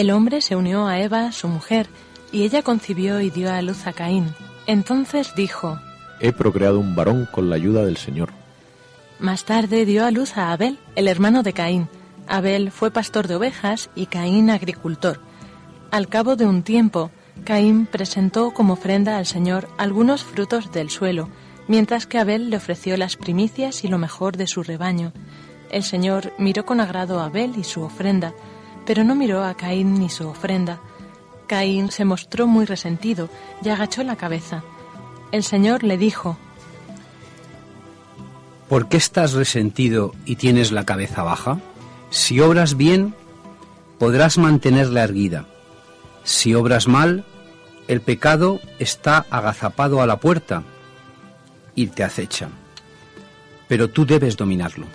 El hombre se unió a Eva, su mujer, y ella concibió y dio a luz a Caín. Entonces dijo, He procreado un varón con la ayuda del Señor. Más tarde dio a luz a Abel, el hermano de Caín. Abel fue pastor de ovejas y Caín agricultor. Al cabo de un tiempo, Caín presentó como ofrenda al Señor algunos frutos del suelo, mientras que Abel le ofreció las primicias y lo mejor de su rebaño. El Señor miró con agrado a Abel y su ofrenda, pero no miró a Caín ni su ofrenda. Caín se mostró muy resentido y agachó la cabeza. El Señor le dijo, ¿Por qué estás resentido y tienes la cabeza baja? Si obras bien, podrás mantenerla erguida. Si obras mal, el pecado está agazapado a la puerta y te acecha. Pero tú debes dominarlo.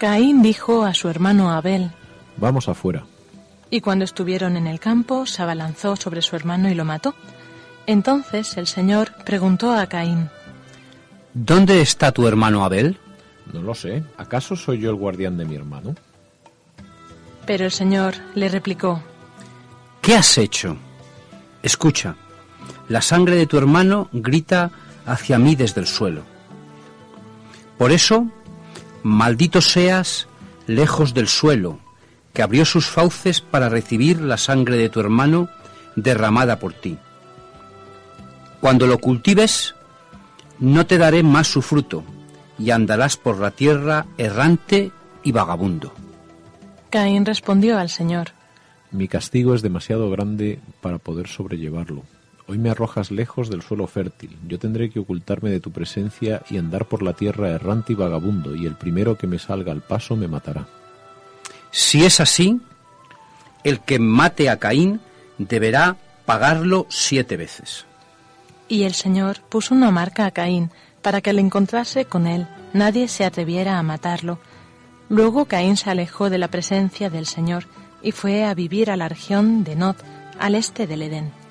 Caín dijo a su hermano Abel, Vamos afuera. Y cuando estuvieron en el campo, se abalanzó sobre su hermano y lo mató. Entonces el Señor preguntó a Caín, ¿Dónde está tu hermano Abel? No lo sé. ¿Acaso soy yo el guardián de mi hermano? Pero el Señor le replicó, ¿Qué has hecho? Escucha, la sangre de tu hermano grita hacia mí desde el suelo. Por eso, maldito seas lejos del suelo, que abrió sus fauces para recibir la sangre de tu hermano derramada por ti. Cuando lo cultives, no te daré más su fruto, y andarás por la tierra errante y vagabundo. Caín respondió al Señor, Mi castigo es demasiado grande para poder sobrellevarlo. Hoy me arrojas lejos del suelo fértil. Yo tendré que ocultarme de tu presencia y andar por la tierra errante y vagabundo, y el primero que me salga al paso me matará. Si es así, el que mate a Caín deberá pagarlo siete veces. Y el Señor puso una marca a Caín para que al encontrarse con él nadie se atreviera a matarlo. Luego Caín se alejó de la presencia del Señor y fue a vivir a la región de Nod, al este del Edén.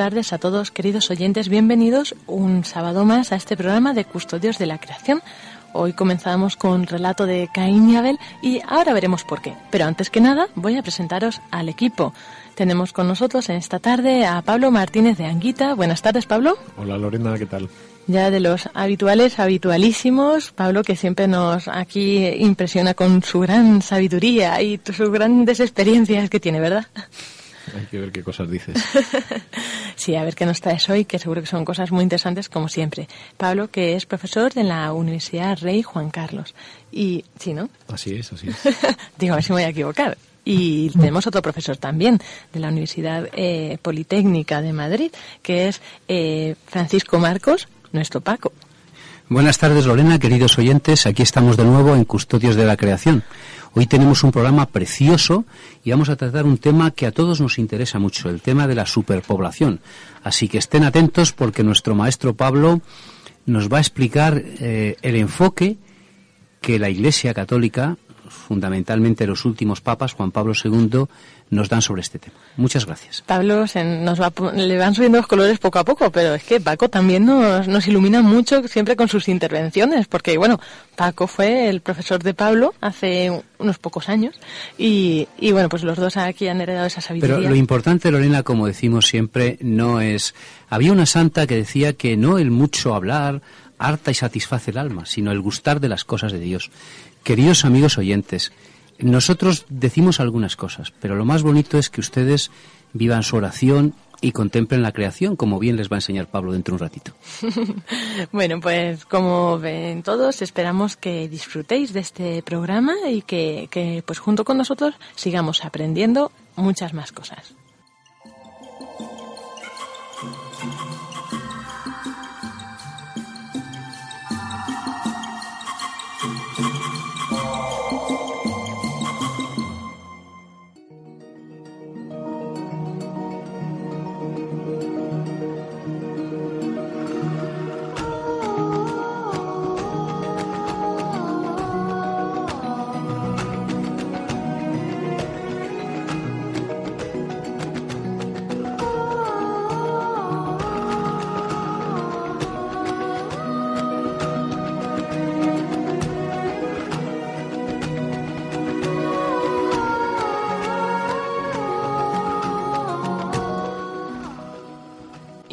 Tardes a todos, queridos oyentes. Bienvenidos un sábado más a este programa de Custodios de la Creación. Hoy comenzamos con relato de Caín y Abel y ahora veremos por qué. Pero antes que nada, voy a presentaros al equipo. Tenemos con nosotros en esta tarde a Pablo Martínez de Anguita. Buenas tardes, Pablo. Hola, Lorena, ¿qué tal? Ya de los habituales, habitualísimos, Pablo que siempre nos aquí impresiona con su gran sabiduría y sus grandes experiencias que tiene, ¿verdad? Hay que ver qué cosas dices. sí, a ver qué nos traes hoy, que seguro que son cosas muy interesantes como siempre. Pablo, que es profesor de la Universidad Rey Juan Carlos. Y, sí, ¿no? Así es, así es. Digo, a ver si me voy a equivocar. Y tenemos otro profesor también de la Universidad eh, Politécnica de Madrid, que es eh, Francisco Marcos, nuestro Paco. Buenas tardes, Lorena, queridos oyentes. Aquí estamos de nuevo en Custodios de la Creación. Hoy tenemos un programa precioso y vamos a tratar un tema que a todos nos interesa mucho, el tema de la superpoblación. Así que estén atentos porque nuestro maestro Pablo nos va a explicar eh, el enfoque que la Iglesia Católica, fundamentalmente los últimos papas, Juan Pablo II, nos dan sobre este tema. Muchas gracias. Pablo se nos va, le van subiendo los colores poco a poco, pero es que Paco también nos, nos ilumina mucho siempre con sus intervenciones, porque bueno, Paco fue el profesor de Pablo hace unos pocos años y, y bueno, pues los dos aquí han heredado esa sabiduría. Pero lo importante, Lorena, como decimos siempre, no es... Había una santa que decía que no el mucho hablar harta y satisface el alma, sino el gustar de las cosas de Dios. Queridos amigos oyentes, nosotros decimos algunas cosas, pero lo más bonito es que ustedes vivan su oración y contemplen la creación, como bien les va a enseñar Pablo dentro de un ratito. bueno, pues como ven todos, esperamos que disfrutéis de este programa y que, que pues junto con nosotros sigamos aprendiendo muchas más cosas.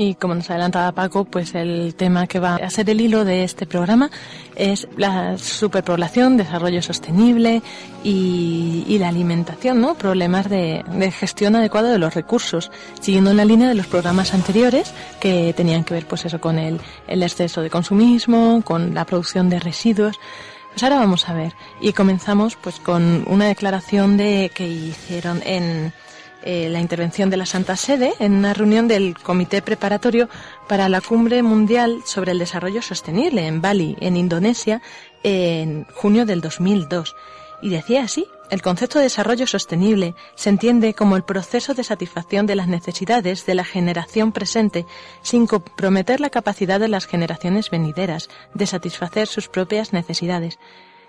Y como nos adelantaba Paco, pues el tema que va a ser el hilo de este programa es la superpoblación, desarrollo sostenible y, la alimentación, ¿no? Problemas de, gestión adecuada de los recursos, siguiendo en la línea de los programas anteriores que tenían que ver, pues eso, con el, el exceso de consumismo, con la producción de residuos. Pues ahora vamos a ver. Y comenzamos pues con una declaración de que hicieron en eh, la intervención de la Santa Sede en una reunión del Comité Preparatorio para la Cumbre Mundial sobre el Desarrollo Sostenible en Bali, en Indonesia, en junio del 2002. Y decía así, el concepto de desarrollo sostenible se entiende como el proceso de satisfacción de las necesidades de la generación presente sin comprometer la capacidad de las generaciones venideras de satisfacer sus propias necesidades.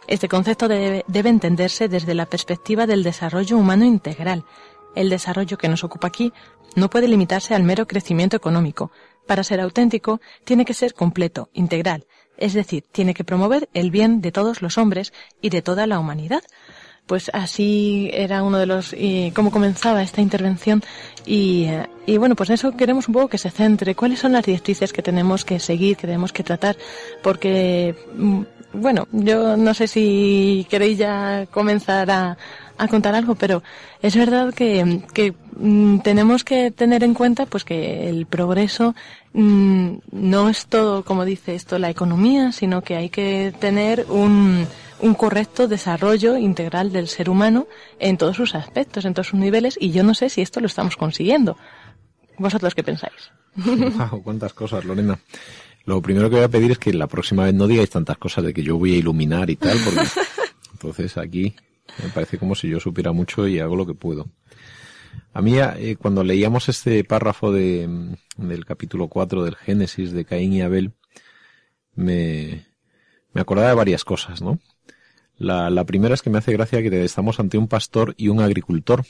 Este concepto debe, debe entenderse desde la perspectiva del desarrollo humano integral, el desarrollo que nos ocupa aquí no puede limitarse al mero crecimiento económico. Para ser auténtico, tiene que ser completo, integral, es decir, tiene que promover el bien de todos los hombres y de toda la humanidad. Pues así era uno de los, y cómo comenzaba esta intervención y, y bueno, pues eso queremos un poco que se centre. ¿Cuáles son las directrices que tenemos que seguir, que tenemos que tratar? Porque, mm, bueno, yo no sé si queréis ya comenzar a, a contar algo, pero es verdad que, que mm, tenemos que tener en cuenta pues que el progreso mm, no es todo, como dice esto, la economía, sino que hay que tener un, un correcto desarrollo integral del ser humano en todos sus aspectos, en todos sus niveles, y yo no sé si esto lo estamos consiguiendo. ¿Vosotros qué pensáis? Wow, cuántas cosas, Lorena. Lo primero que voy a pedir es que la próxima vez no digáis tantas cosas de que yo voy a iluminar y tal, porque entonces aquí me parece como si yo supiera mucho y hago lo que puedo. A mí, eh, cuando leíamos este párrafo de, mm, del capítulo 4 del Génesis de Caín y Abel, me, me acordaba de varias cosas, ¿no? La, la, primera es que me hace gracia que estamos ante un pastor y un agricultor,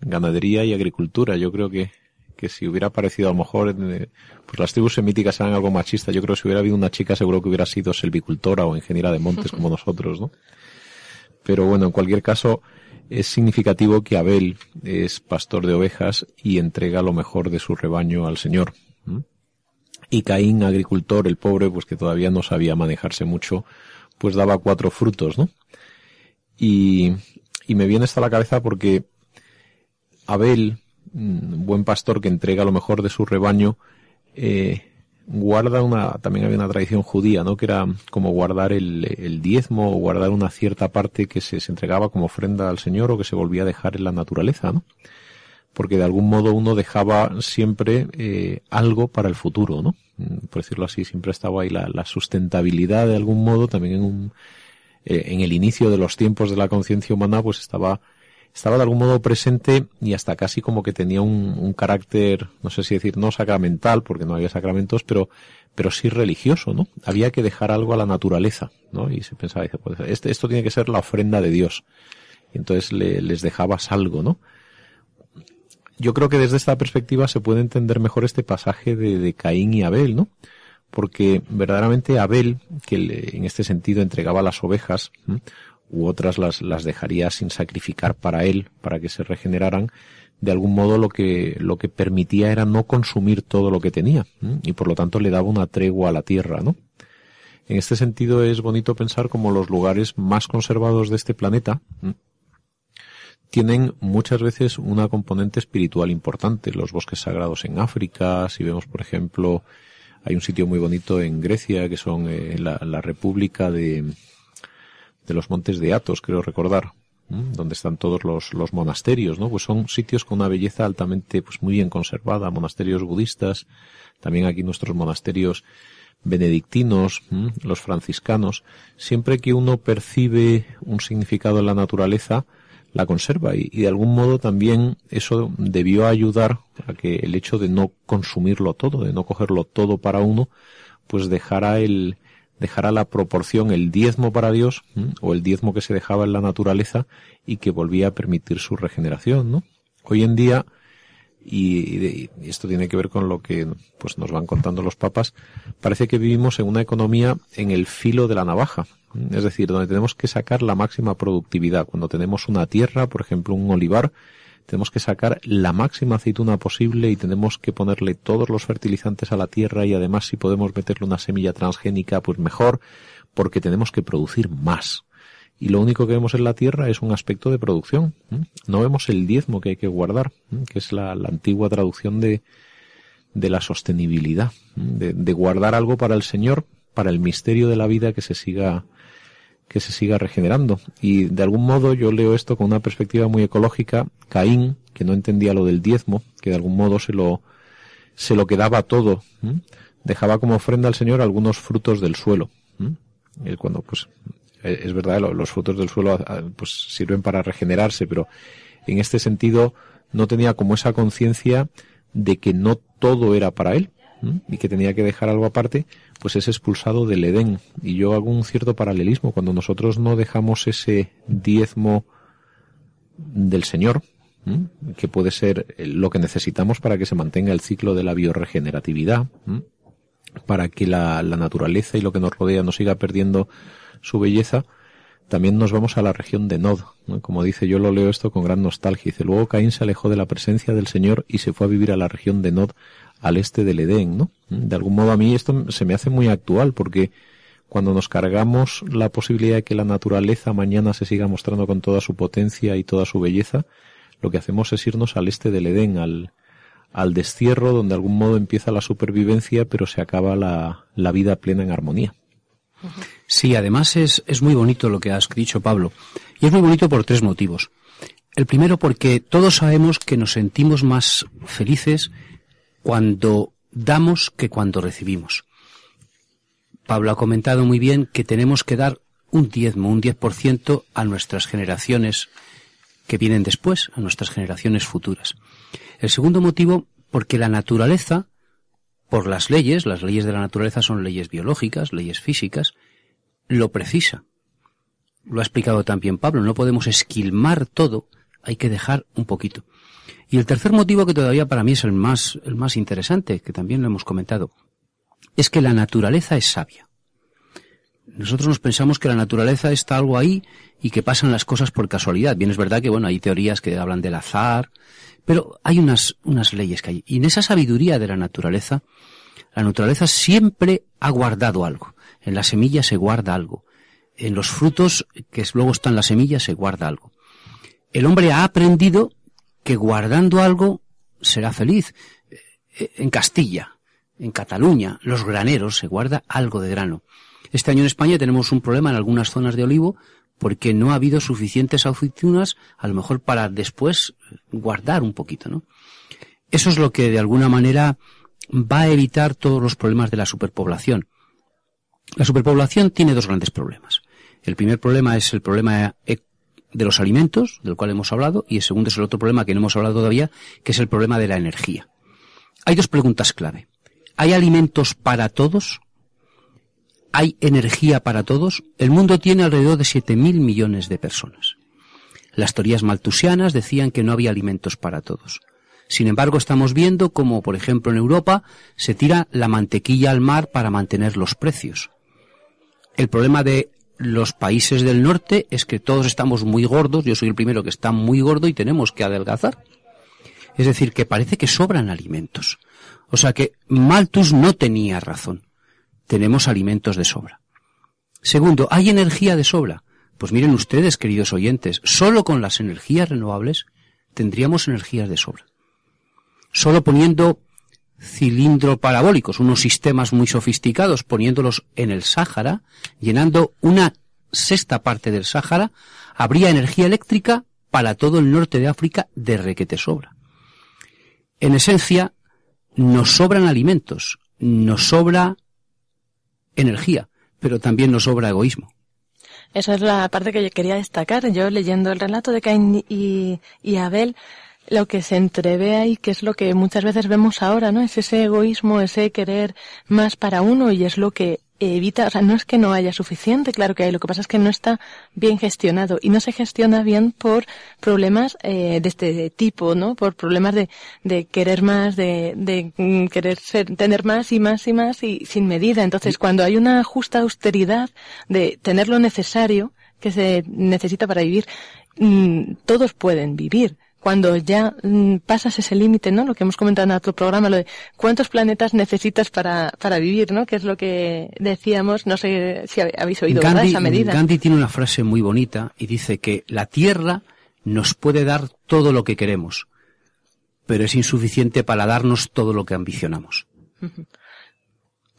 ganadería y agricultura. Yo creo que, que si hubiera aparecido a lo mejor, eh, pues las tribus semíticas eran algo machistas. Yo creo que si hubiera habido una chica seguro que hubiera sido selvicultora o ingeniera de montes como nosotros, ¿no? Pero bueno, en cualquier caso, es significativo que Abel es pastor de ovejas y entrega lo mejor de su rebaño al Señor. Y Caín, agricultor, el pobre, pues que todavía no sabía manejarse mucho, pues daba cuatro frutos, ¿no? Y, me viene esto a la cabeza porque Abel, mm, buen pastor que entrega lo mejor de su rebaño, eh, guarda una, también había una tradición judía, ¿no? Que era como guardar el, diezmo o guardar una cierta parte que se, entregaba como ofrenda al Señor o que se volvía a dejar en la naturaleza, ¿no? Porque de algún modo uno dejaba siempre eh, algo para el futuro, ¿no? Mm, por decirlo así, siempre estaba ahí la, sustentabilidad de algún modo, también en un, eh, en el inicio de los tiempos de la conciencia humana, pues estaba estaba de algún modo presente y hasta casi como que tenía un, carácter, no sé si decir no sacramental, porque no había sacramentos, pero, pero sí religioso, ¿no? Había que dejar algo a la naturaleza, ¿no? Y se pensaba, pues este, esto tiene que ser la ofrenda de Dios. Y entonces le, les dejabas algo, ¿no? Yo creo que desde esta perspectiva se puede entender mejor este pasaje de, de Caín y Abel, ¿no? Porque verdaderamente Abel, que en este sentido entregaba las ovejas, u otras las, las dejaría sin sacrificar para él, para que se regeneraran, de algún modo lo que, lo que permitía era no consumir todo lo que tenía, y por lo tanto le daba una tregua a la tierra, ¿no? En este sentido es bonito pensar como los lugares más conservados de este planeta tienen muchas veces una componente espiritual importante. Los bosques sagrados en África, si vemos por ejemplo, hay un sitio muy bonito en Grecia que son eh, la, la República de, de los montes de Athos, creo recordar, donde están todos los, los, monasterios, ¿no? Pues son sitios con una belleza altamente, pues muy bien conservada, monasterios budistas, también aquí nuestros monasterios benedictinos, los franciscanos, siempre que uno percibe un significado en la naturaleza, la conserva. Y, y, de algún modo también eso debió ayudar a que el hecho de no consumirlo todo, de no cogerlo todo para uno, pues dejara el, dejará la proporción el diezmo para Dios o el diezmo que se dejaba en la naturaleza y que volvía a permitir su regeneración, ¿no? Hoy en día y, esto tiene que ver con lo que pues nos van contando los papas, parece que vivimos en una economía en el filo de la navaja, es decir, donde tenemos que sacar la máxima productividad. Cuando tenemos una tierra, por ejemplo, un olivar, tenemos que sacar la máxima aceituna posible y tenemos que ponerle todos los fertilizantes a la tierra y además si podemos meterle una semilla transgénica, pues mejor, porque tenemos que producir más. Y lo único que vemos en la tierra es un aspecto de producción. No vemos el diezmo que hay que guardar, que es la, antigua traducción de, de la sostenibilidad, de, de guardar algo para el Señor, para el misterio de la vida que se siga que se siga regenerando. Y de algún modo yo leo esto con una perspectiva muy ecológica. Caín, que no entendía lo del diezmo, que de algún modo se lo, se lo quedaba todo, dejaba como ofrenda al Señor algunos frutos del suelo. cuando, pues, e, es verdad, los frutos del suelo pues sirven para regenerarse, pero en este sentido no tenía como esa conciencia de que no todo era para él y que tenía que dejar algo aparte, pues es expulsado del Edén. Y yo hago un cierto paralelismo. Cuando nosotros no dejamos ese diezmo del Señor, que puede ser lo que necesitamos para que se mantenga el ciclo de la bioregeneratividad, para que la, naturaleza y lo que nos rodea no siga perdiendo su belleza, también nos vamos a la región de Nod. Como dice, yo lo leo esto con gran nostalgia. Dice, luego Caín se alejó de la presencia del Señor y se fue a vivir a la región de Nod al este del Edén, ¿no? De algún modo a mí esto se me hace muy actual porque cuando nos cargamos la posibilidad de que la naturaleza mañana se siga mostrando con toda su potencia y toda su belleza, lo que hacemos es irnos al este del Edén, al, al destierro donde de algún modo empieza la supervivencia pero se acaba la, la vida plena en armonía. Sí, además es, es muy bonito lo que has dicho, Pablo. Y es muy bonito por tres motivos. El primero porque todos sabemos que nos sentimos más felices cuando damos que cuando recibimos. Pablo ha comentado muy bien que tenemos que dar un diezmo, un diez por ciento a nuestras generaciones que vienen después, a nuestras generaciones futuras. El segundo motivo, porque la naturaleza, por las leyes, las leyes de la naturaleza son leyes biológicas, leyes físicas, lo precisa. Lo ha explicado también Pablo, no podemos esquilmar todo, hay que dejar un poquito. Y el tercer motivo que todavía para mí es el más, el más interesante, que también lo hemos comentado, es que la naturaleza es sabia. Nosotros nos pensamos que la naturaleza está algo ahí y que pasan las cosas por casualidad. Bien es verdad que, bueno, hay teorías que hablan del azar, pero hay unas, unas leyes que hay. Y en esa sabiduría de la naturaleza, la naturaleza siempre ha guardado algo. En la semilla se guarda algo. En los frutos que luego están las semillas se guarda algo. El hombre ha aprendido que guardando algo será feliz. Eh, en Castilla, en Cataluña, los graneros se guarda algo de grano. Este año en España tenemos un problema en algunas zonas de olivo porque no ha habido suficientes aceitunas, a lo mejor para después guardar un poquito, ¿no? Eso es lo que de alguna manera va a evitar todos los problemas de la superpoblación. La superpoblación tiene dos grandes problemas. El primer problema es el problema de los alimentos, del cual hemos hablado, y el segundo es el otro problema que no hemos hablado todavía, que es el problema de la energía. Hay dos preguntas clave. ¿Hay alimentos para todos? ¿Hay energía para todos? El mundo tiene alrededor de 7.000 millones de personas. Las teorías maltusianas decían que no había alimentos para todos. Sin embargo, estamos viendo como, por ejemplo, en Europa se tira la mantequilla al mar para mantener los precios. El problema de los países del norte es que todos estamos muy gordos, yo soy el primero que está muy gordo y tenemos que adelgazar. Es decir, que parece que sobran alimentos. O sea que Malthus no tenía razón tenemos alimentos de sobra. Segundo, ¿hay energía de sobra? Pues miren ustedes, queridos oyentes, solo con las energías renovables tendríamos energías de sobra. Solo poniendo cilindros parabólicos, unos sistemas muy sofisticados, poniéndolos en el Sáhara, llenando una sexta parte del Sáhara, habría energía eléctrica para todo el norte de África de requete sobra. En esencia, nos sobran alimentos, nos sobra energía, pero también nos sobra egoísmo. Esa es la parte que yo quería destacar. Yo leyendo el relato de Caín y, y Abel, lo que se entrevé ahí, que es lo que muchas veces vemos ahora, ¿no? Es ese egoísmo, ese querer más para uno y es lo que evita, o sea, no es que no haya suficiente, claro que hay, lo que pasa es que no está bien gestionado y no se gestiona bien por problemas eh, de este tipo, ¿no? Por problemas de, de querer más, de, de mm, querer ser, tener más y más y más y sin medida. Entonces, cuando hay una justa austeridad de tener lo necesario que se necesita para vivir, mm, todos pueden vivir cuando ya mm, pasas ese límite, ¿no? Lo que hemos comentado en otro programa, lo de cuántos planetas necesitas para, para vivir, ¿no? Que es lo que decíamos, no sé si habéis oído esa medida. Gandhi tiene una frase muy bonita y dice que la Tierra nos puede dar todo lo que queremos, pero es insuficiente para darnos todo lo que ambicionamos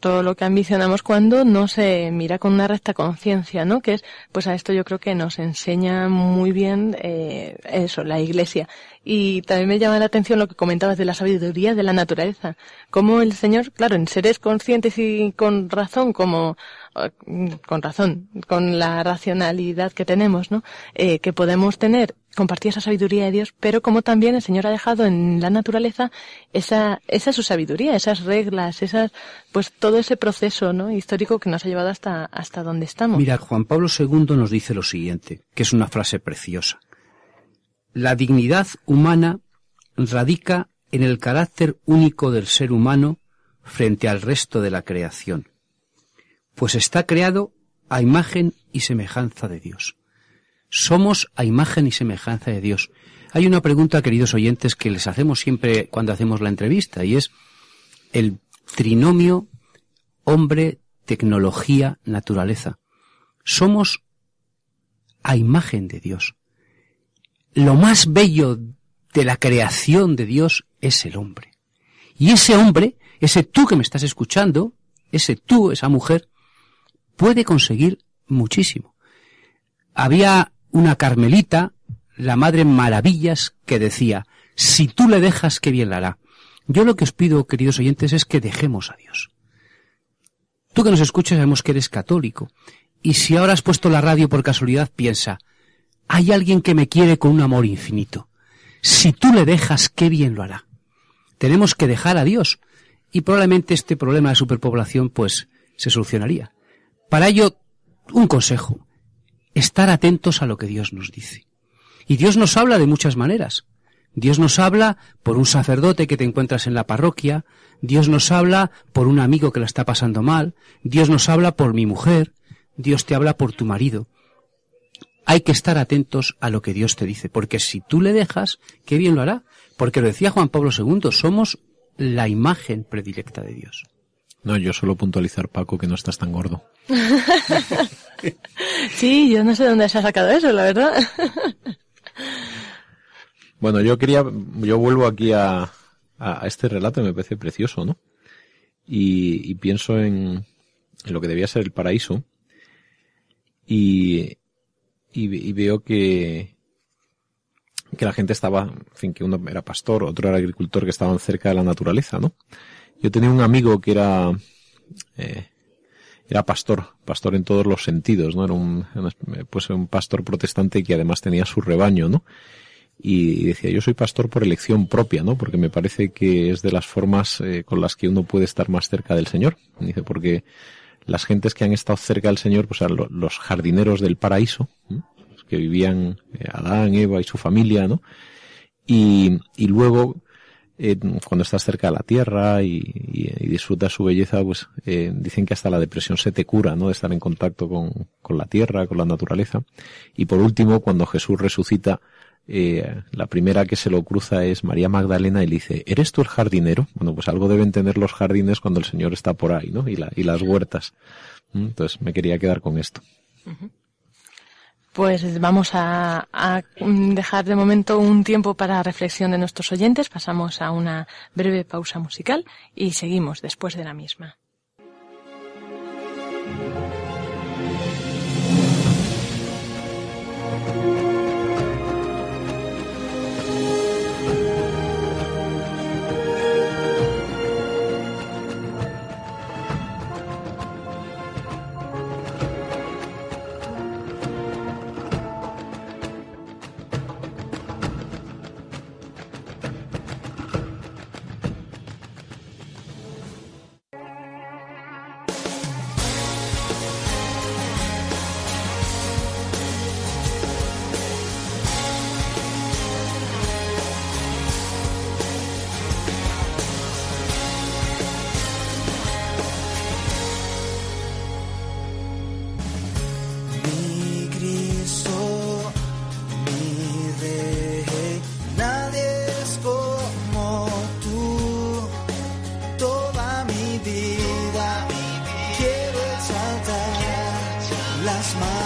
todo lo que ambicionamos cuando no se mira con una recta conciencia, ¿no? Que es, pues a esto yo creo que nos enseña muy bien eh, eso, la Iglesia. Y también me llama la atención lo que comentabas de la sabiduría de la naturaleza. Como el Señor, claro, en seres conscientes y con razón, como con razón, con la racionalidad que tenemos, ¿no? Eh, que podemos tener, compartir esa sabiduría de Dios, pero como también el Señor ha dejado en la naturaleza esa, esa su sabiduría, esas reglas, esas, pues todo ese proceso, ¿no? Histórico que nos ha llevado hasta, hasta donde estamos. Mira, Juan Pablo II nos dice lo siguiente, que es una frase preciosa. La dignidad humana radica en el carácter único del ser humano frente al resto de la creación pues está creado a imagen y semejanza de Dios. Somos a imagen y semejanza de Dios. Hay una pregunta, queridos oyentes, que les hacemos siempre cuando hacemos la entrevista, y es el trinomio hombre, tecnología, naturaleza. Somos a imagen de Dios. Lo más bello de la creación de Dios es el hombre. Y ese hombre, ese tú que me estás escuchando, ese tú, esa mujer, puede conseguir muchísimo. Había una carmelita, la Madre Maravillas, que decía, si tú le dejas, qué bien la hará. Yo lo que os pido, queridos oyentes, es que dejemos a Dios. Tú que nos escuchas sabemos que eres católico. Y si ahora has puesto la radio por casualidad, piensa, hay alguien que me quiere con un amor infinito. Si tú le dejas, qué bien lo hará. Tenemos que dejar a Dios. Y probablemente este problema de superpoblación, pues, se solucionaría. Para ello, un consejo, estar atentos a lo que Dios nos dice. Y Dios nos habla de muchas maneras, Dios nos habla por un sacerdote que te encuentras en la parroquia, Dios nos habla por un amigo que la está pasando mal, Dios nos habla por mi mujer, Dios te habla por tu marido. Hay que estar atentos a lo que Dios te dice, porque si tú le dejas, qué bien lo hará. Porque lo decía Juan Pablo II, somos la imagen predilecta de Dios. No, yo solo puntualizar, Paco, que no estás tan gordo. sí, yo no sé dónde se ha sacado eso, la verdad. bueno, yo quería, yo vuelvo aquí a, a, este relato, me parece precioso, ¿no? Y, pienso en, en, lo que debía ser el paraíso. Y, y, veo que, que la gente estaba, en fin, que uno era pastor, otro era agricultor, que estaban cerca de la naturaleza, ¿no? Yo tenía un amigo que era, eh, era pastor, pastor en todos los sentidos, ¿no? Era un, pues un pastor protestante que además tenía su rebaño, ¿no? Y, decía, yo soy pastor por elección propia, ¿no? Porque me parece que es de las formas eh, con las que uno puede estar más cerca del Señor. Dice, porque las gentes que han estado cerca del Señor, pues eran los jardineros del paraíso, que vivían eh, Adán, Eva y su familia, ¿no? Y, y luego eh, cuando estás cerca de la tierra y, disfrutas su belleza, pues eh, dicen que hasta la depresión se te cura, ¿no? De estar en contacto con, la tierra, con la naturaleza. Y por último, cuando Jesús resucita, eh, la primera que se lo cruza es María Magdalena y le dice, ¿eres tú el jardinero? Bueno, pues algo deben tener los jardines cuando el Señor está por ahí, ¿no? Y, la, y las huertas. ¿Mm? Entonces me quería quedar con esto. Pues vamos a, dejar de momento un tiempo para reflexión de nuestros oyentes. Pasamos a una breve pausa musical y seguimos después de la misma. vida quiero exaltar las.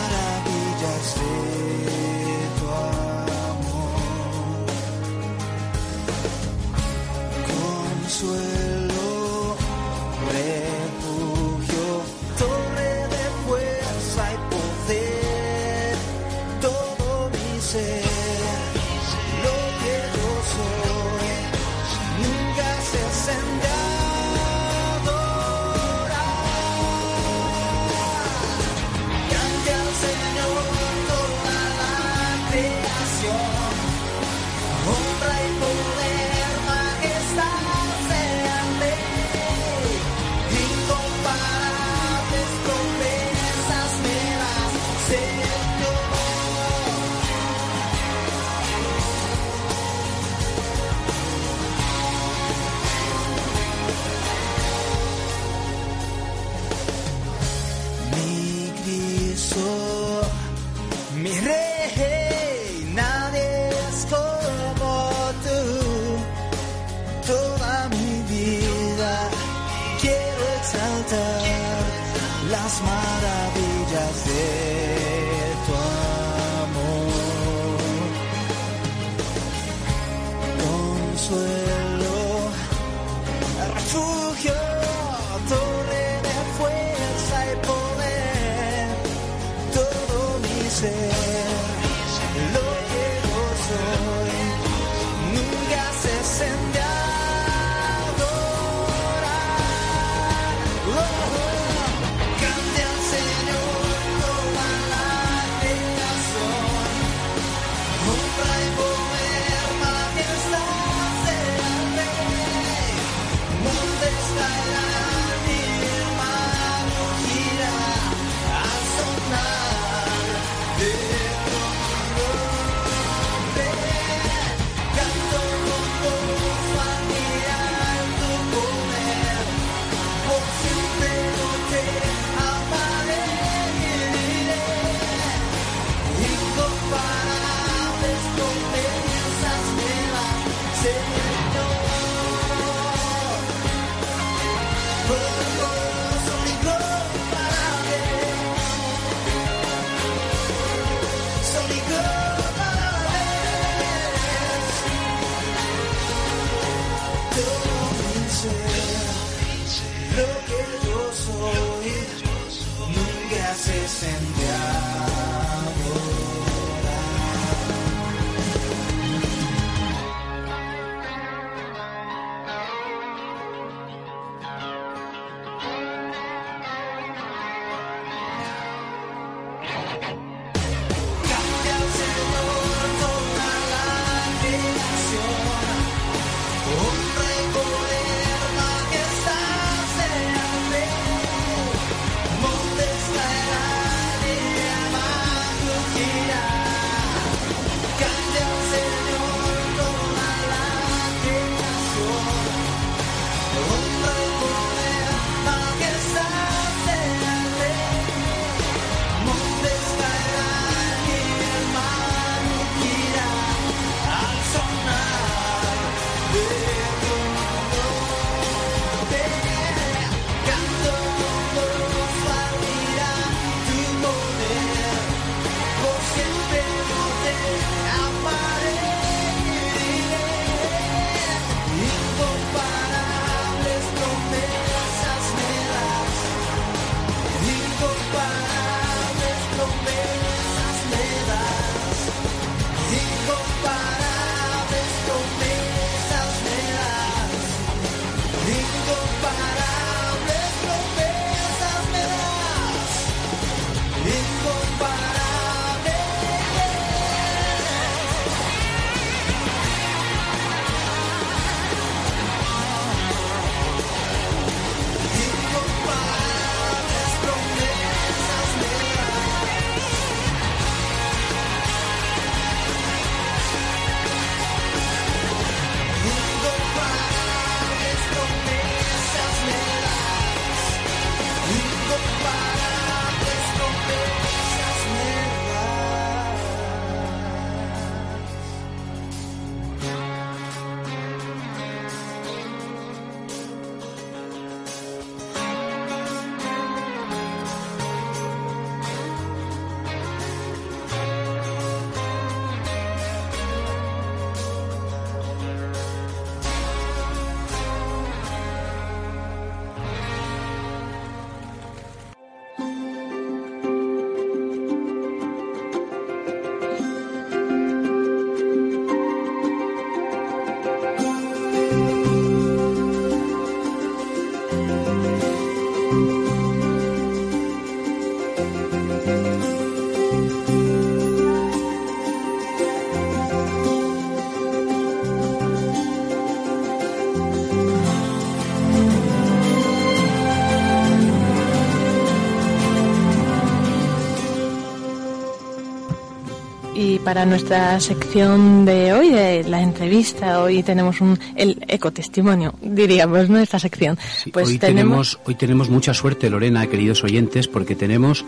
Para nuestra sección de hoy, de la entrevista. Hoy tenemos un, el ecotestimonio, diríamos, nuestra sección. pues hoy tenemos... hoy tenemos mucha suerte, Lorena, queridos oyentes, porque tenemos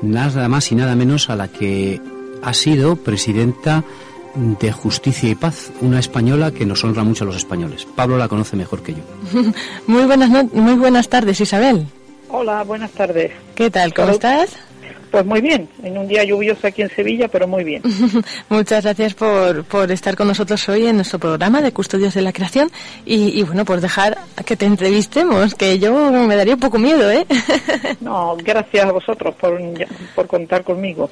nada más y nada menos a la que ha sido presidenta de Justicia y Paz, una española que nos honra mucho a los españoles. Pablo la conoce mejor que yo. muy buenas muy buenas tardes, Isabel. Hola, buenas tardes. ¿Qué tal? ¿Cómo estás? Pues muy bien, en un día lluvioso aquí en Sevilla, pero muy bien. Muchas gracias por, por estar con nosotros hoy en nuestro programa de Custodios de la Creación y, bueno, por dejar que te entrevistemos, que yo me daría un poco miedo, ¿eh? no, gracias a vosotros por, por contar conmigo.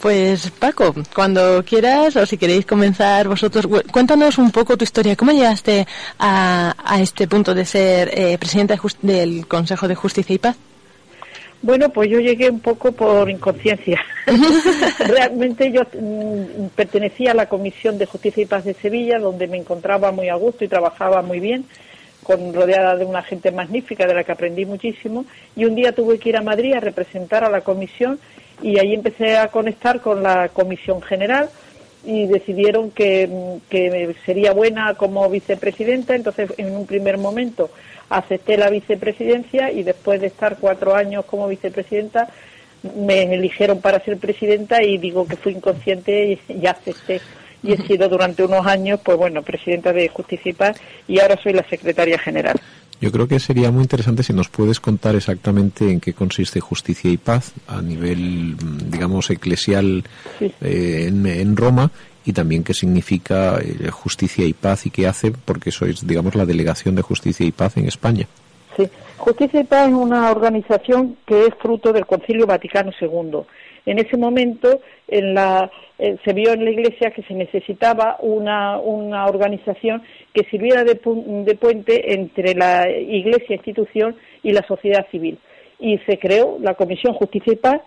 Pues Paco, cuando quieras o si queréis comenzar vosotros, cuéntanos un poco tu historia. ¿Cómo llegaste a, a este punto de ser eh, presidenta del Consejo de Justicia y Paz? Bueno, pues yo llegué un poco por inconsciencia. Realmente yo mm, pertenecía a la Comisión de Justicia y Paz de Sevilla, donde me encontraba muy a gusto y trabajaba muy bien, con rodeada de una gente magnífica de la que aprendí muchísimo. Y un día tuve que ir a Madrid a representar a la comisión y ahí empecé a conectar con la Comisión General y decidieron que, que sería buena como vicepresidenta. Entonces, en un primer momento acepté la vicepresidencia y después de estar cuatro años como vicepresidenta me eligieron para ser presidenta y digo que fui inconsciente y, acepté. Y he sido durante unos años, pues bueno, presidenta de Justicia y Paz y ahora soy la secretaria general. Yo creo que sería muy interesante si nos puedes contar exactamente en qué consiste Justicia y Paz a nivel, digamos, eclesial eh, en, Roma y también qué significa eh, justicia y paz y qué hace, porque sois, digamos, la delegación de justicia y paz en España. Sí, Justicia y Paz es una organización que es fruto del Concilio Vaticano II. En ese momento en la, eh, se vio en la Iglesia que se necesitaba una, organización que sirviera de, puente entre la Iglesia institución y la sociedad civil. Y se creó la Comisión Justicia y Paz,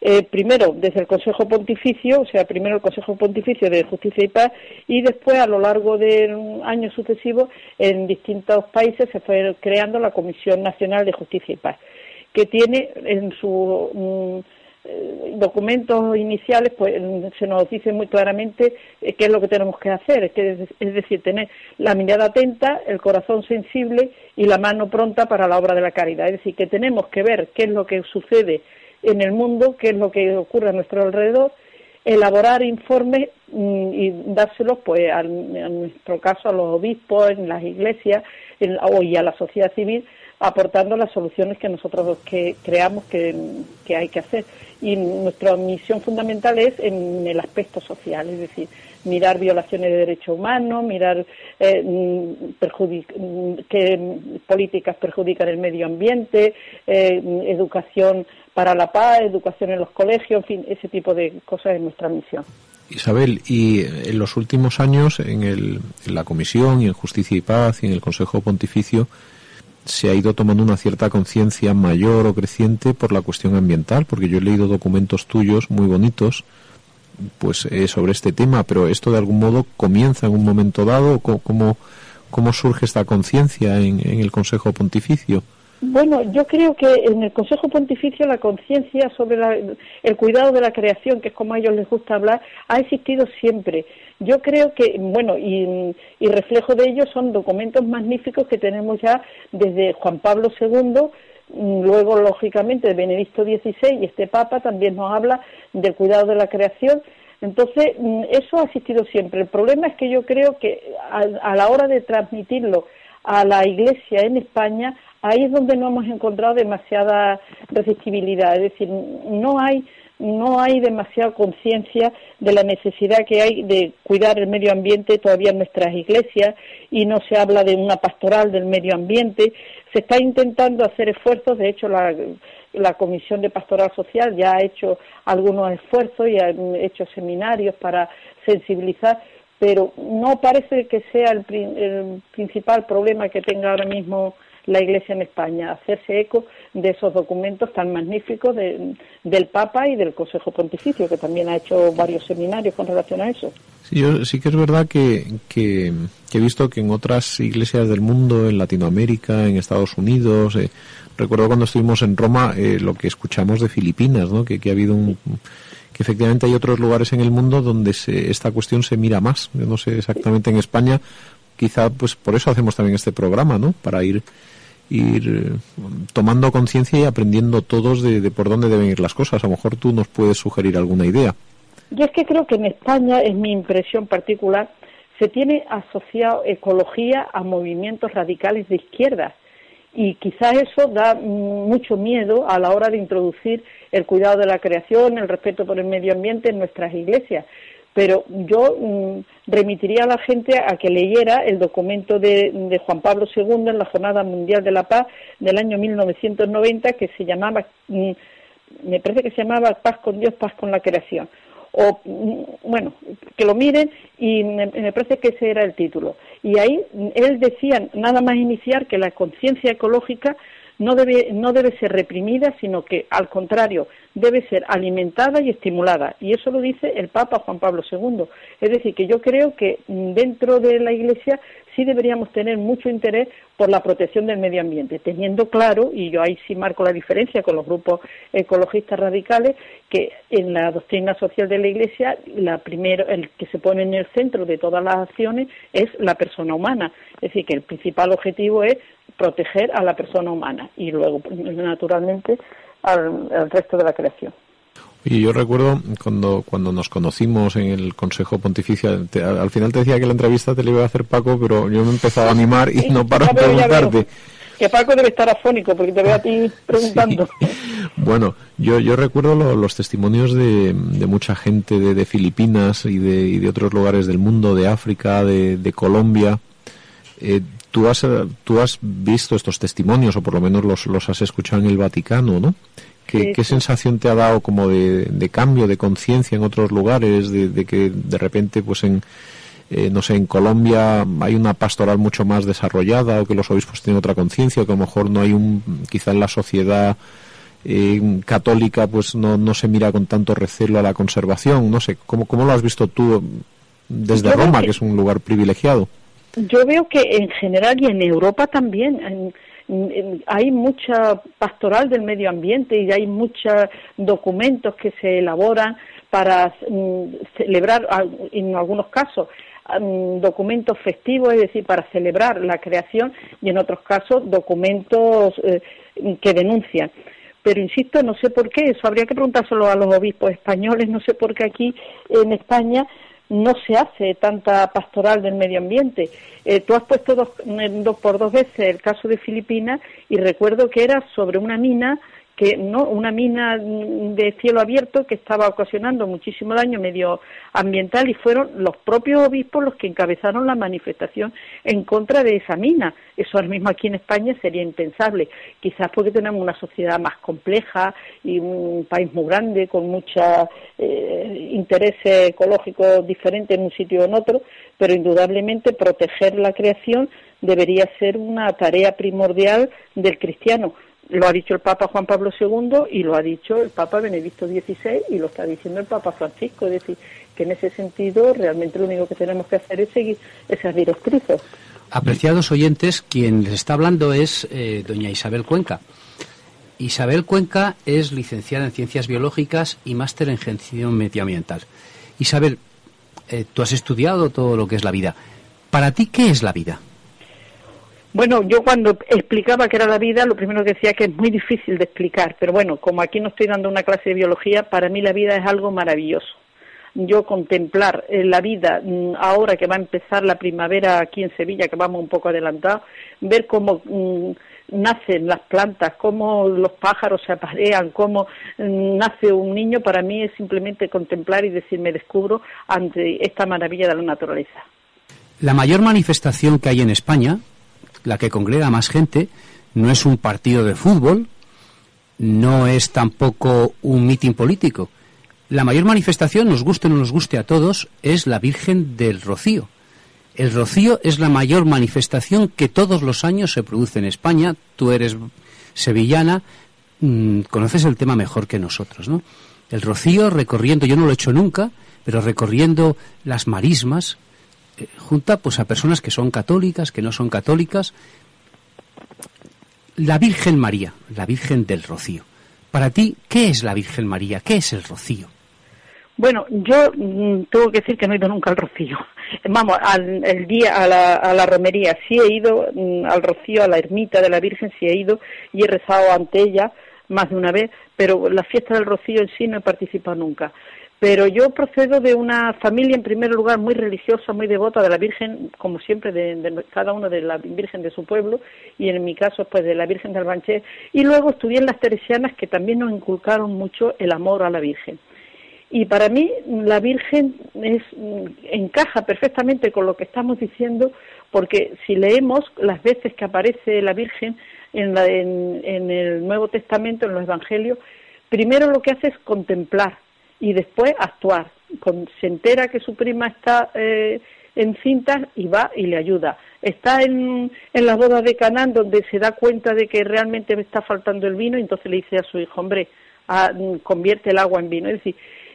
eh, primero desde el Consejo Pontificio, o sea, primero el Consejo Pontificio de Justicia y Paz, y después a lo largo de años sucesivos en distintos países se fue creando la Comisión Nacional de Justicia y Paz, que tiene en su mm, documentos iniciales pues se nos dice muy claramente eh, qué es lo que tenemos que hacer, es, que, es decir, tener la mirada atenta, el corazón sensible y la mano pronta para la obra de la caridad. Es decir, que tenemos que ver qué es lo que sucede en el mundo, qué es lo que ocurre a nuestro alrededor, elaborar informes mm, y dárselos, pues, en nuestro caso, a los obispos, en las iglesias y a la sociedad civil, aportando las soluciones que nosotros que creamos que, hay que hacer. Y nuestra misión fundamental es en el aspecto social, es decir, mirar violaciones de derechos humanos, mirar eh, mm, qué políticas perjudican el medio ambiente, eh, educación para la paz, educación en los colegios, en fin, ese tipo de cosas es nuestra misión. Isabel, y en los últimos años en, el, en la Comisión y en Justicia y Paz y en el Consejo Pontificio, se ha ido tomando una cierta conciencia mayor o creciente por la cuestión ambiental, porque yo he leído documentos tuyos muy bonitos pues eh, sobre este tema, pero esto de algún modo comienza en un momento dado, ¿cómo, cómo surge esta conciencia en, en el Consejo Pontificio? Bueno, yo creo que en el Consejo Pontificio la conciencia sobre el cuidado de la creación, que es como a ellos les gusta hablar, ha existido siempre. Yo creo que, bueno, y, reflejo de ello son documentos magníficos que tenemos ya desde Juan Pablo II, mm, luego, lógicamente, de Benedicto XVI y este Papa también nos habla del cuidado de la creación. Entonces, mm, eso ha existido siempre. El problema es que yo creo que a la hora de transmitirlo a la Iglesia en España, ahí es donde no hemos encontrado demasiada resistibilidad, es decir, no hay no hay demasiada conciencia de la necesidad que hay de cuidar el medio ambiente todavía en nuestras iglesias y no se habla de una pastoral del medio ambiente. Se está intentando hacer esfuerzos, de hecho la, la Comisión de Pastoral Social ya ha hecho algunos esfuerzos y ha hecho seminarios para sensibilizar, pero no parece que sea el, el principal problema que tenga ahora mismo la Iglesia en España, hacerse eco de esos documentos tan magníficos del Papa y del Consejo Pontificio, que también ha hecho varios seminarios con relación a eso. Sí, sí que es verdad que, que, he visto que en otras iglesias del mundo, en Latinoamérica, en Estados Unidos, eh, recuerdo cuando estuvimos en Roma eh, lo que escuchamos de Filipinas, ¿no? que, que ha habido un que efectivamente hay otros lugares en el mundo donde se, esta cuestión se mira más. Yo no sé exactamente en España, quizá pues por eso hacemos también este programa, ¿no? Para ir ir eh, tomando conciencia y aprendiendo todos de, por dónde deben ir las cosas. A lo mejor tú nos puedes sugerir alguna idea. Yo es que creo que en España, es mi impresión particular, se tiene asociado ecología a movimientos radicales de izquierda y quizás eso da mucho miedo a la hora de introducir el cuidado de la creación, el respeto por el medio ambiente en nuestras iglesias pero yo mm, remitiría a la gente a que leyera el documento de, Juan Pablo II en la Jornada Mundial de la Paz del año 1990 que se llamaba, mm, me parece que se llamaba Paz con Dios, Paz con la Creación. O, mm, bueno, que lo miren y me, me parece que ese era el título. Y ahí él decía, nada más iniciar, que la conciencia ecológica no debe, no debe ser reprimida, sino que, al contrario, debe ser alimentada y estimulada. Y eso lo dice el Papa Juan Pablo II. Es decir, que yo creo que dentro de la Iglesia sí deberíamos tener mucho interés por la protección del medio ambiente, teniendo claro, y yo ahí sí marco la diferencia con los grupos ecologistas radicales, que en la doctrina social de la Iglesia la primero, el que se pone en el centro de todas las acciones es la persona humana. Es decir, que el principal objetivo es proteger a la persona humana y luego, naturalmente, al resto de la creación. Y yo recuerdo cuando, cuando nos conocimos en el Consejo Pontificio, al final te decía que la entrevista te la iba a hacer Paco, pero yo me empezaba a animar y no paro de preguntarte. Que Paco debe estar afónico porque te veo a ti preguntando. Bueno, yo, yo recuerdo los testimonios de, de mucha gente de, de Filipinas y de, y de, otros lugares del mundo, de África, de, Colombia. Eh, Tú has, eh, tú has visto estos testimonios, o por lo menos los, los has escuchado en el Vaticano, ¿no? ¿Qué, ¿qué sensación te ha dado como de, de cambio, de conciencia en otros lugares, de, de, que de repente, pues en, eh, no sé, en Colombia hay una pastoral mucho más desarrollada, o que los obispos tienen otra conciencia, o que a lo mejor no hay un, quizá en la sociedad eh, católica, pues no, no se mira con tanto recelo a la conservación, no sé, ¿cómo, cómo lo has visto tú desde Roma, que es un lugar privilegiado? Yo veo que en general y en Europa también hay mucha pastoral del medio ambiente y hay muchos documentos que se elaboran para mm, celebrar, en algunos casos, mm, documentos festivos, es decir, para celebrar la creación y en otros casos documentos eh, que denuncian. Pero insisto, no sé por qué, eso habría que preguntárselo a los obispos españoles, no sé por qué aquí en España no se hace tanta pastoral del medio ambiente. Eh, tú has puesto dos, por dos veces el caso de Filipinas y recuerdo que era sobre una mina que no una mina de cielo abierto que estaba ocasionando muchísimo daño medioambiental y fueron los propios obispos los que encabezaron la manifestación en contra de esa mina. Eso ahora mismo aquí en España sería impensable, quizás porque tenemos una sociedad más compleja y un país muy grande con muchos eh, intereses ecológicos diferentes en un sitio o en otro, pero indudablemente proteger la creación debería ser una tarea primordial del cristiano lo ha dicho el Papa Juan Pablo II y lo ha dicho el Papa Benedicto XVI y lo está diciendo el Papa Francisco. Es decir, que en ese sentido realmente lo único que tenemos que hacer es seguir esas directrices. Apreciados oyentes, quien les está hablando es eh, doña Isabel Cuenca. Isabel Cuenca es licenciada en Ciencias Biológicas y máster en Gestión Medioambiental. Isabel, eh, tú has estudiado todo lo que es la vida. Para ti, ¿qué es la vida? Bueno, yo cuando explicaba qué era la vida, lo primero que decía que es muy difícil de explicar, pero bueno, como aquí no estoy dando una clase de biología, para mí la vida es algo maravilloso. Yo contemplar eh, la vida mm, ahora que va a empezar la primavera aquí en Sevilla, que vamos un poco adelantados, ver cómo mm, nacen las plantas, cómo los pájaros se aparean, cómo mm, nace un niño, para mí es simplemente contemplar y decir me descubro ante esta maravilla de la naturaleza. La mayor manifestación que hay en España la que congrega más gente, no es un partido de fútbol, no es tampoco un mitin político. La mayor manifestación, nos guste o no nos guste a todos, es la Virgen del Rocío. El Rocío es la mayor manifestación que todos los años se produce en España. Tú eres sevillana, mm, conoces el tema mejor que nosotros, ¿no? El Rocío recorriendo, yo no lo he hecho nunca, pero recorriendo las marismas, junta pues a personas que son católicas, que no son católicas. La Virgen María, la Virgen del Rocío. Para ti, ¿qué es la Virgen María? ¿Qué es el Rocío? Bueno, yo mm, tengo que decir que no he ido nunca al Rocío. Vamos, al día a la, a la, romería sí he ido, mm, al Rocío, a la ermita de la Virgen sí he ido y he rezado ante ella más de una vez, pero la fiesta del Rocío en sí no he participado nunca. Pero yo procedo de una familia, en primer lugar, muy religiosa, muy devota de la Virgen, como siempre, de, cada uno de la Virgen de su pueblo, y en mi caso, pues de la Virgen del Banché. Y luego estudié en las teresianas, que también nos inculcaron mucho el amor a la Virgen. Y para mí, la Virgen es, encaja perfectamente con lo que estamos diciendo, porque si leemos las veces que aparece la Virgen en, en el Nuevo Testamento, en los Evangelios, primero lo que hace es contemplar y después actuar. se entera que su prima está eh, encinta y va y le ayuda. Está en, en la boda de Canaán donde se da cuenta de que realmente me está faltando el vino y entonces le dice a su hijo, hombre, convierte el agua en vino. Es decir,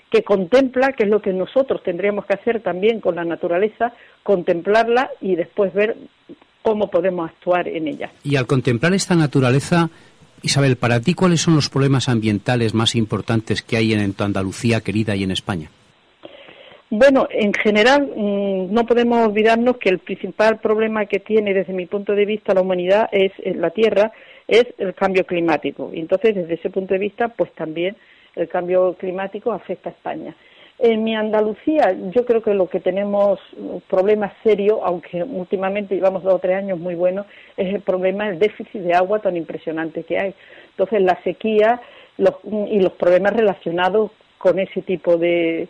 que contempla, que es lo que nosotros tendríamos que hacer también con la naturaleza, contemplarla y después ver cómo podemos actuar en ella. Y al contemplar esta naturaleza, Isabel, para ti, ¿cuáles son los problemas ambientales más importantes que hay en tu Andalucía querida y en España? Bueno, en general mm, no podemos olvidarnos que el principal problema que tiene desde mi punto de vista la humanidad es la Tierra, es el cambio climático. Entonces, desde ese punto de vista, pues también el cambio climático afecta a España. En mi Andalucía yo creo que lo que tenemos problemas serios, aunque últimamente llevamos dos o tres años muy buenos, es el problema del déficit de agua tan impresionante que hay. Entonces la sequía y los problemas relacionados con ese tipo de,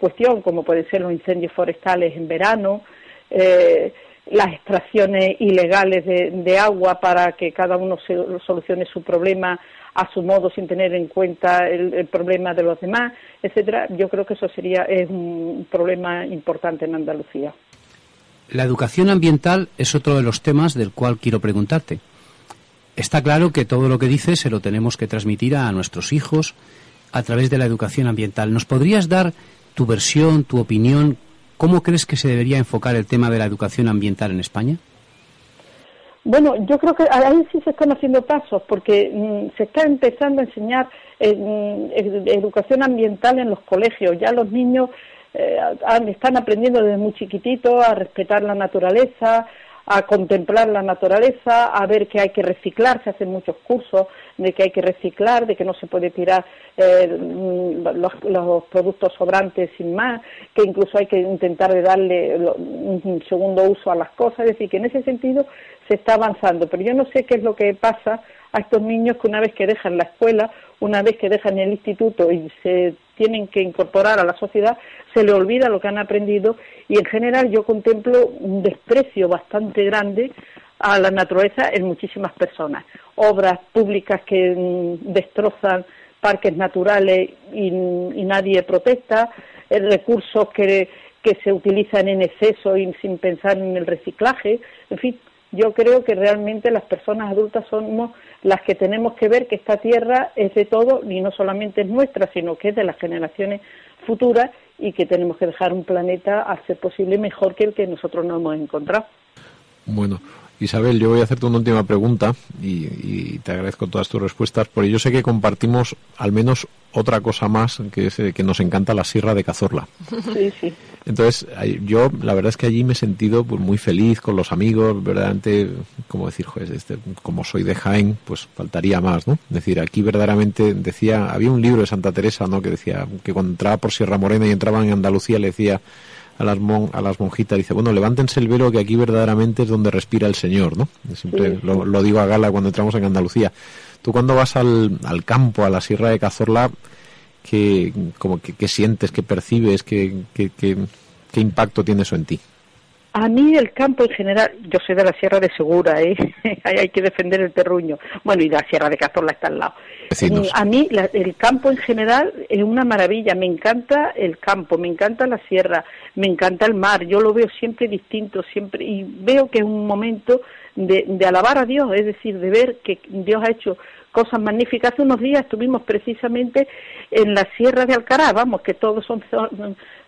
cuestión, como pueden ser los incendios forestales en verano, eh, las extracciones ilegales de, agua para que cada uno se, solucione su problema a su modo sin tener en cuenta el, problema de los demás, etcétera. Yo creo que eso sería un problema importante en Andalucía. La educación ambiental es otro de los temas del cual quiero preguntarte. Está claro que todo lo que dices se lo tenemos que transmitir a nuestros hijos a través de la educación ambiental. ¿Nos podrías dar tu versión, tu opinión? ¿Cómo crees que se debería enfocar el tema de la educación ambiental en España? Bueno, yo creo que ahí sí se están haciendo pasos porque mm, se está empezando a enseñar eh, mm, educación ambiental en los colegios. Ya los niños eh, están aprendiendo desde muy chiquititos a respetar la naturaleza, a contemplar la naturaleza, a ver que hay que reciclar, se hacen muchos cursos de que hay que reciclar, de que no se puede tirar eh, los, productos sobrantes sin más, que incluso hay que intentar darle un segundo uso a las cosas, es decir, que en ese sentido se está avanzando, pero yo no sé qué es lo que pasa a estos niños que una vez que dejan la escuela, una vez que dejan el instituto y se tienen que incorporar a la sociedad, se le olvida lo que han aprendido y en general yo contemplo un desprecio bastante grande a la naturaleza en muchísimas personas. Obras públicas que mm, destrozan parques naturales y, nadie protesta, eh, recursos que, que se utilizan en exceso y sin pensar en el reciclaje, en fin, yo creo que realmente las personas adultas somos las que tenemos que ver que esta tierra es de todo y no solamente es nuestra, sino que es de las generaciones futuras y que tenemos que dejar un planeta a ser posible mejor que el que nosotros nos hemos encontrado. Bueno, Isabel, yo voy a hacerte una última pregunta y, te agradezco todas tus respuestas, porque yo sé que compartimos al menos otra cosa más, que es eh, que nos encanta la Sierra de Cazorla. Sí, sí. Entonces, yo la verdad es que allí me he sentido pues, muy feliz con los amigos, verdaderamente, como decir, este, como soy de Jaén, pues faltaría más, ¿no? Es decir, aquí verdaderamente decía, había un libro de Santa Teresa, ¿no? Que decía que cuando entraba por Sierra Morena y entraba en Andalucía le decía a las, a las monjitas, dice, bueno, levántense el velo que aquí verdaderamente es donde respira el Señor, ¿no? Siempre lo, digo a gala cuando entramos en Andalucía. Tú cuando vas al, al campo, a la Sierra de Cazorla, ¿qué, como que, sientes, qué percibes, qué, qué, qué, qué impacto tiene eso en ti? A mí el campo en general, yo soy de la Sierra de Segura, ¿eh? Hay que defender el terruño. Bueno, y la Sierra de Cazorla está al lado. A mí el campo en general es una maravilla, me encanta el campo, me encanta la sierra, me encanta el mar, yo lo veo siempre distinto, siempre, y veo que es un momento de, de alabar a Dios, es decir, de ver que Dios ha hecho cosas magníficas. Hace unos días estuvimos precisamente en la Sierra de Alcaraz, vamos, que todos son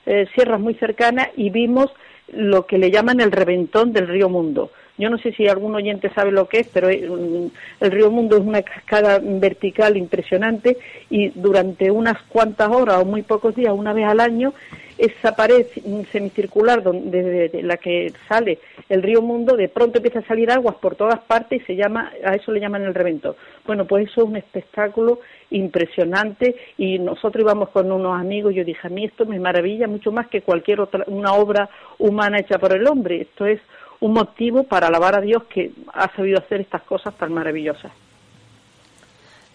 eh, sierras muy cercanas, y vimos lo que le llaman el reventón del río Mundo. Yo no sé si algún oyente sabe lo que es, pero el río Mundo es una cascada vertical impresionante y durante unas cuantas horas o muy pocos días, una vez al año, esa pared semicircular donde, de, la que sale el río Mundo, de pronto empieza a salir aguas por todas partes y se llama, a eso le llaman el reventón. Bueno, pues eso es un espectáculo impresionante y nosotros íbamos con unos amigos y yo dije, a mí esto me maravilla mucho más que cualquier otra, una obra humana hecha por el hombre. Esto es un motivo para alabar a Dios que ha sabido hacer estas cosas tan maravillosas.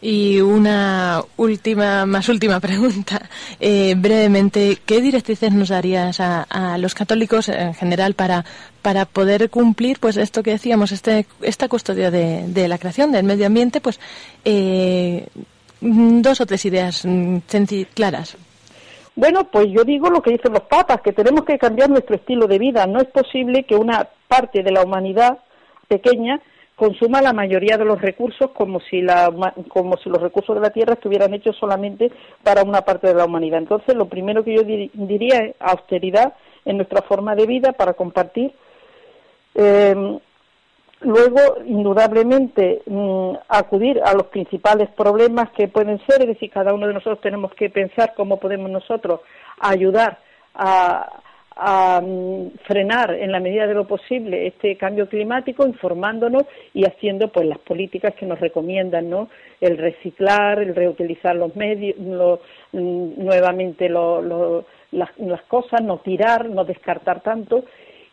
Y una última, más última pregunta. Eh, brevemente, ¿qué directrices nos darías a, los católicos en general para, para poder cumplir, pues esto que decíamos, este, esta custodia de, la creación, del medio ambiente, pues eh, dos o tres ideas mm, claras? Bueno, pues yo digo lo que dicen los papas, que tenemos que cambiar nuestro estilo de vida. No es posible que una parte de la humanidad pequeña consuma la mayoría de los recursos como si, la, como si los recursos de la tierra estuvieran hechos solamente para una parte de la humanidad. Entonces, lo primero que yo diría es austeridad en nuestra forma de vida para compartir. Eh, Luego, indudablemente, mm, acudir a los principales problemas que pueden ser, es decir, cada uno de nosotros tenemos que pensar cómo podemos nosotros ayudar a, mm, frenar en la medida de lo posible este cambio climático, informándonos y haciendo pues las políticas que nos recomiendan, ¿no? El reciclar, el reutilizar los medios, mm, nuevamente las cosas, no tirar, no descartar tanto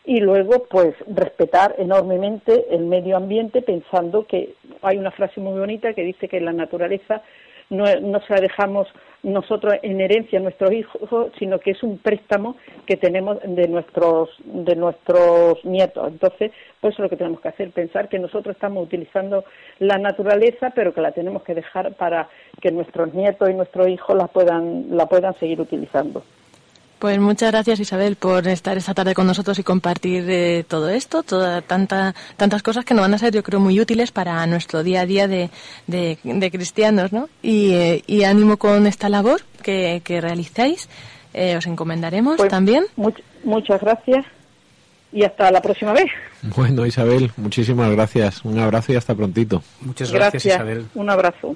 y luego pues respetar enormemente el medio ambiente pensando que hay una frase muy bonita que dice que la naturaleza no, no se la dejamos nosotros en herencia a nuestros hijos, sino que es un préstamo que tenemos de nuestros, de nuestros nietos. Entonces, pues eso es lo que tenemos que hacer, pensar que nosotros estamos utilizando la naturaleza, pero que la tenemos que dejar para que nuestros nietos y nuestros hijos la puedan, la puedan seguir utilizando. Pues muchas gracias Isabel por estar esta tarde con nosotros y compartir eh, todo esto, toda, tanta, tantas cosas que nos van a ser yo creo muy útiles para nuestro día a día de, de, cristianos, ¿no? Y, eh, y, ánimo con esta labor que, que realizáis, eh, os encomendaremos pues también. muchas gracias y hasta la próxima vez. Bueno Isabel, muchísimas gracias, un abrazo y hasta prontito. Muchas gracias Isabel. Un abrazo.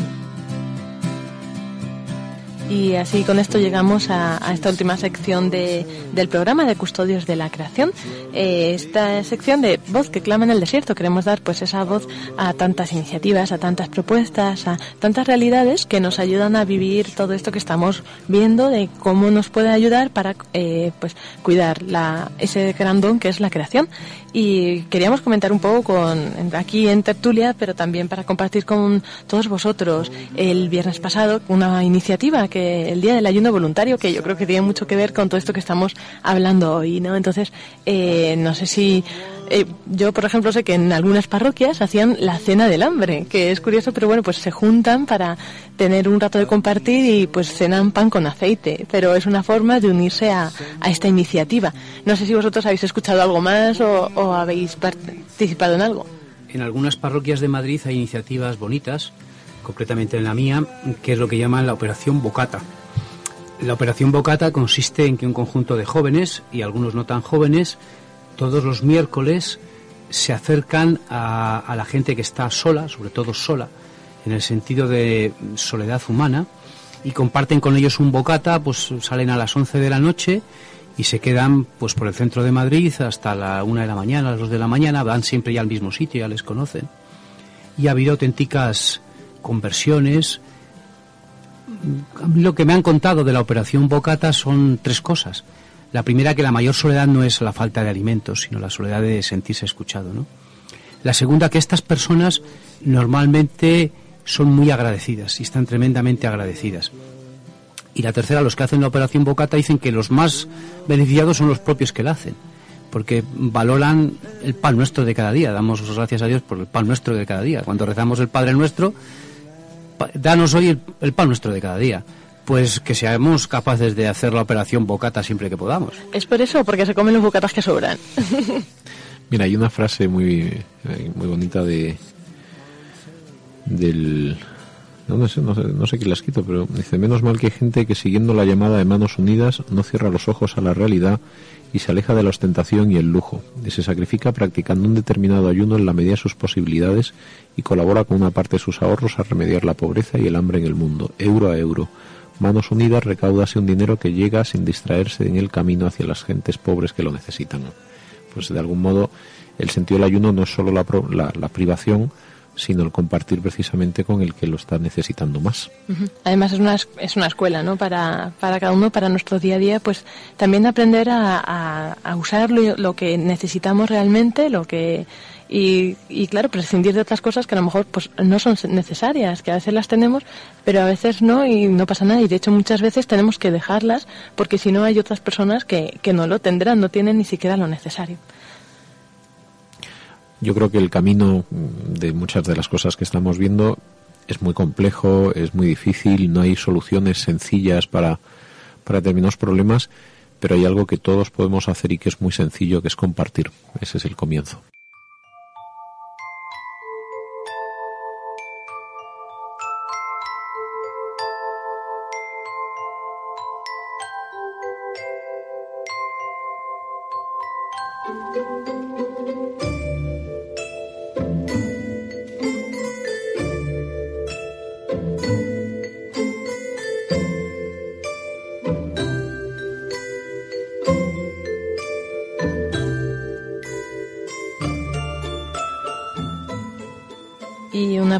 Y así con esto llegamos a, esta última sección de, del programa de Custodios de la Creación. Eh, esta sección de voz que clama en el desierto. Queremos dar pues esa voz a tantas iniciativas, a tantas propuestas, a tantas realidades que nos ayudan a vivir todo esto que estamos viendo de cómo nos puede ayudar para eh, pues cuidar la, ese gran don que es la creación. Y queríamos comentar un poco con aquí en tertulia, pero también para compartir con todos vosotros el viernes pasado una iniciativa que el día del ayuno voluntario, que yo creo que tiene mucho que ver con todo esto que estamos hablando hoy, ¿no? Entonces, eh, no sé si eh, yo, por ejemplo, sé que en algunas parroquias hacían la cena del hambre, que es curioso, pero bueno, pues se juntan para tener un rato de compartir y pues cenan pan con aceite, pero es una forma de unirse a, esta iniciativa. No sé si vosotros habéis escuchado algo más o habéis participado en algo. En algunas parroquias de Madrid hay iniciativas bonitas concretamente en la mía, que es lo que llaman la operación Bocata. La operación Bocata consiste en que un conjunto de jóvenes y algunos no tan jóvenes, todos los miércoles se acercan a, la gente que está sola, sobre todo sola, en el sentido de soledad humana, y comparten con ellos un bocata, pues salen a las 11 de la noche y se quedan pues por el centro de Madrid hasta la una de la mañana, las 2 de la mañana, van siempre ya al mismo sitio, ya les conocen. Y ha habido auténticas conversiones. Lo que me han contado de la operación Bocata son tres cosas. La primera, que la mayor soledad no es la falta de alimentos, sino la soledad de sentirse escuchado. ¿no? La segunda, que estas personas normalmente son muy agradecidas y están tremendamente agradecidas. Y la tercera, los que hacen la operación Bocata dicen que los más beneficiados son los propios que la hacen, porque valoran el pan nuestro de cada día. Damos gracias a Dios por el pan nuestro de cada día. Cuando rezamos el Padre Nuestro, danos hoy el, pan nuestro de cada día pues que seamos capaces de hacer la operación bocata siempre que podamos. ¿Es por eso porque se comen los bocatas que sobran? Mira, hay una frase muy, eh, muy bonita de del no, sé, no, sé, no sé quién la ha escrito, pero dice, menos mal que hay gente que siguiendo la llamada de manos unidas no cierra los ojos a la realidad y se aleja de la ostentación y el lujo, y se sacrifica practicando un determinado ayuno en la medida de sus posibilidades y colabora con una parte de sus ahorros a remediar la pobreza y el hambre en el mundo, euro a euro. Manos unidas recaudase un dinero que llega sin distraerse en el camino hacia las gentes pobres que lo necesitan. Pues de algún modo el sentido del ayuno no es solo la, la privación, sino el compartir precisamente con el que lo está necesitando más. Además es una, es una escuela, ¿no? Para, para cada uno, para nuestro día a día, pues también aprender a, a, usar lo, que necesitamos realmente, lo que y, y, claro, prescindir de otras cosas que a lo mejor pues no son necesarias, que a veces las tenemos, pero a veces no y no pasa nada. Y de hecho muchas veces tenemos que dejarlas porque si no hay otras personas que, que no lo tendrán, no tienen ni siquiera lo necesario. Yo creo que el camino de muchas de las cosas que estamos viendo es muy complejo, es muy difícil, no hay soluciones sencillas para, para determinados problemas, pero hay algo que todos podemos hacer y que es muy sencillo, que es compartir. Ese es el comienzo.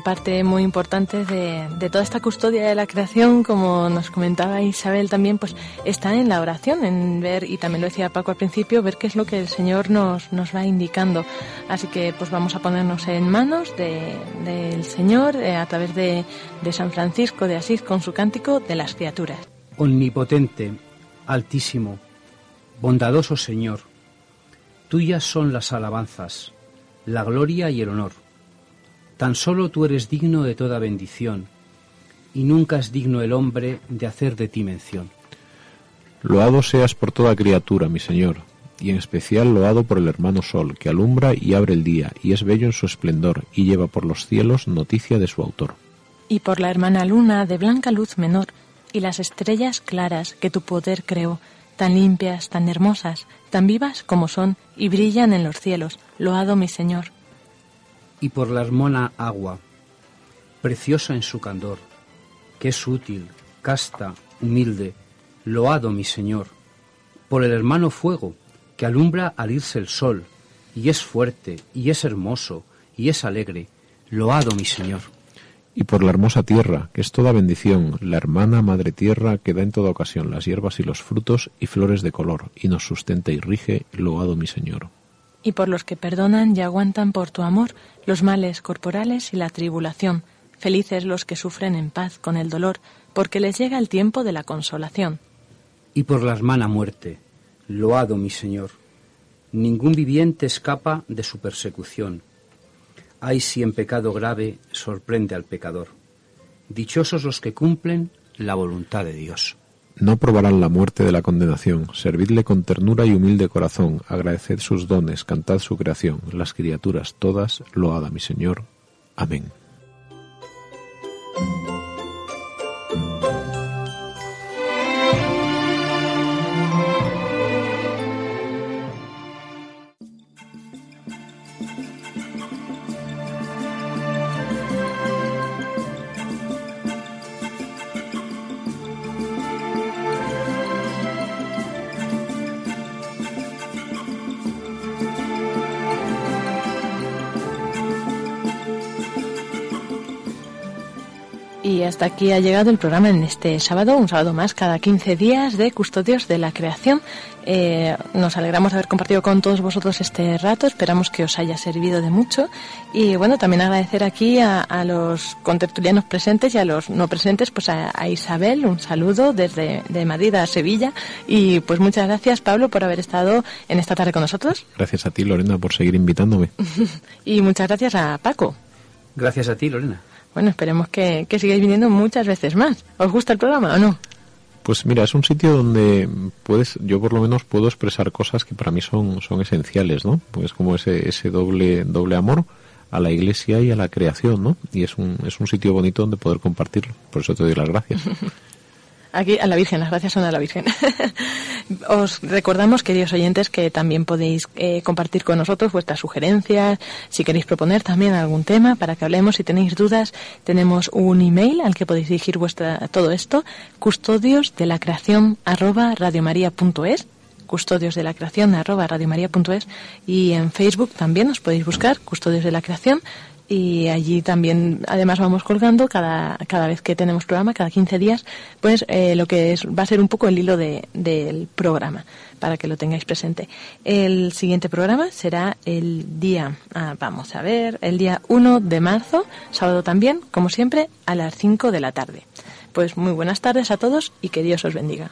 Parte muy importante de, de, toda esta custodia de la creación, como nos comentaba Isabel también, pues está en la oración, en ver, y también lo decía Paco al principio, ver qué es lo que el Señor nos, nos va indicando. Así que pues vamos a ponernos en manos del de, Señor eh, a través de, de San Francisco de Asís con su cántico de las criaturas. Omnipotente, altísimo, bondadoso Señor, tuyas son las alabanzas, la gloria y el honor Tan solo tú eres digno de toda bendición, y nunca es digno el hombre de hacer de ti mención. Loado seas por toda criatura, mi Señor, y en especial loado por el hermano Sol, que alumbra y abre el día, y es bello en su esplendor, y lleva por los cielos noticia de su autor. Y por la hermana luna de blanca luz menor, y las estrellas claras que tu poder creó, tan limpias, tan hermosas, tan vivas como son, y brillan en los cielos, loado mi Señor y por la hermona agua, preciosa en su candor, que es útil, casta, humilde, loado mi Señor, por el hermano fuego, que alumbra al irse el sol, y es fuerte, y es hermoso, y es alegre, loado mi Señor. Y por la hermosa tierra, que es toda bendición, la hermana madre tierra que da en toda ocasión las hierbas y los frutos y flores de color, y nos sustenta y rige, loado mi Señor y por los que perdonan y aguantan por tu amor los males corporales y la tribulación. Felices los que sufren en paz con el dolor, porque les llega el tiempo de la consolación. Y por la hermana muerte, loado mi Señor. Ningún viviente escapa de su persecución. Ay si en pecado grave sorprende al pecador. Dichosos los que cumplen la voluntad de Dios. No probarán la muerte de la condenación. Servidle con ternura y humilde corazón. Agradeced sus dones, cantad su creación. Las criaturas todas, loada mi Señor. Amén. Hasta aquí ha llegado el programa en este sábado, un sábado más, cada 15 días de Custodios de la Creación. Eh, nos alegramos de haber compartido con todos vosotros este rato, esperamos que os haya servido de mucho. Y bueno, también agradecer aquí a, a los contertulianos presentes y a los no presentes, pues a, a, Isabel, un saludo desde de Madrid a Sevilla. Y pues muchas gracias, Pablo, por haber estado en esta tarde con nosotros. Gracias a ti, Lorena, por seguir invitándome. y muchas gracias a Paco. Gracias a ti, Lorena. Bueno, esperemos que, que sigáis viniendo muchas veces más. ¿Os gusta el programa o no? Pues mira, es un sitio donde puedes, yo por lo menos puedo expresar cosas que para mí son, son esenciales, ¿no? Pues como ese, ese doble, doble amor a la iglesia y a la creación, ¿no? Y es un, es un sitio bonito donde poder compartirlo. Por eso te doy las gracias. Aquí a la Virgen, las gracias son a la Virgen. Os recordamos, queridos oyentes, que también podéis eh, compartir con nosotros vuestras sugerencias, si queréis proponer también algún tema para que hablemos, si tenéis dudas, tenemos un email al que podéis dirigir vuestra todo esto, custodios de la creación arroba custodios de la creación arroba y en Facebook también os podéis buscar custodios de la creación y allí también además vamos colgando cada, cada vez que tenemos programa, cada 15 días, pues eh, lo que es, va a ser un poco el hilo de, del programa, para que lo tengáis presente. El siguiente programa será el día, ah, vamos a ver, el día 1 de marzo, sábado también, como siempre, a las 5 de la tarde. Pues muy buenas tardes a todos y que Dios os bendiga.